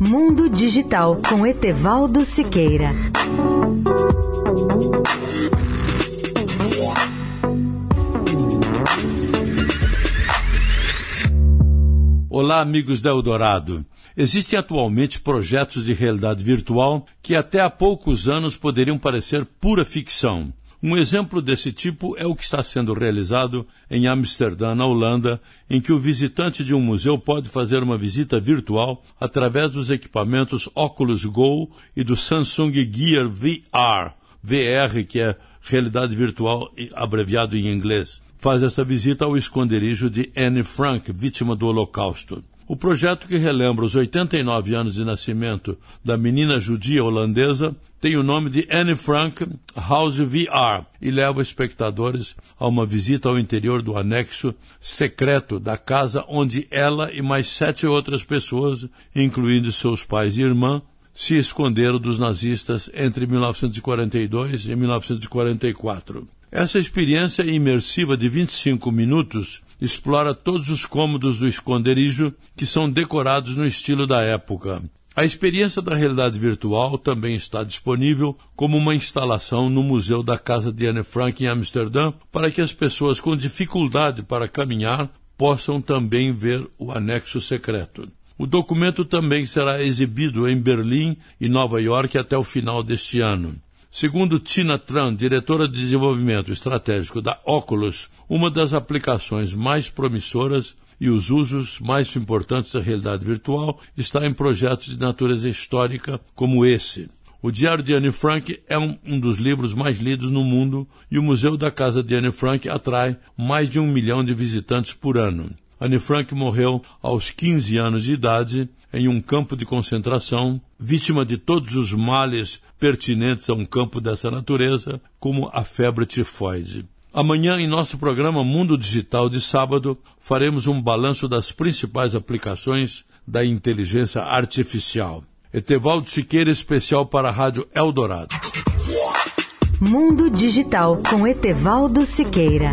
Mundo Digital com Etevaldo Siqueira. Olá, amigos da Eldorado. Existem atualmente projetos de realidade virtual que até há poucos anos poderiam parecer pura ficção. Um exemplo desse tipo é o que está sendo realizado em Amsterdã, na Holanda, em que o visitante de um museu pode fazer uma visita virtual através dos equipamentos Oculus Go e do Samsung Gear VR, VR, que é realidade virtual abreviado em inglês faz esta visita ao esconderijo de Anne Frank, vítima do Holocausto. O projeto que relembra os 89 anos de nascimento da menina judia holandesa tem o nome de Anne Frank House VR e leva espectadores a uma visita ao interior do anexo secreto da casa onde ela e mais sete outras pessoas, incluindo seus pais e irmã, se esconderam dos nazistas entre 1942 e 1944. Essa experiência imersiva de 25 minutos explora todos os cômodos do esconderijo que são decorados no estilo da época. A experiência da realidade virtual também está disponível como uma instalação no Museu da Casa de Anne Frank em Amsterdã para que as pessoas com dificuldade para caminhar possam também ver o anexo secreto. O documento também será exibido em Berlim e Nova York até o final deste ano. Segundo Tina Tran, diretora de desenvolvimento estratégico da Oculus, uma das aplicações mais promissoras e os usos mais importantes da realidade virtual está em projetos de natureza histórica como esse. O Diário de Anne Frank é um, um, dos livros mais lidos no mundo e o Museu da Casa de Anne Frank atrai mais de um milhão de visitantes por ano. Anne Frank morreu aos 15 anos de idade em um campo de concentração, vítima de todos os males pertinentes a um campo dessa natureza, como a febre tifoide. Amanhã, em nosso programa Mundo Digital de sábado, faremos um balanço das principais aplicações da inteligência artificial. Etevaldo Siqueira, especial para a Rádio Eldorado. Mundo Digital com Etevaldo Siqueira.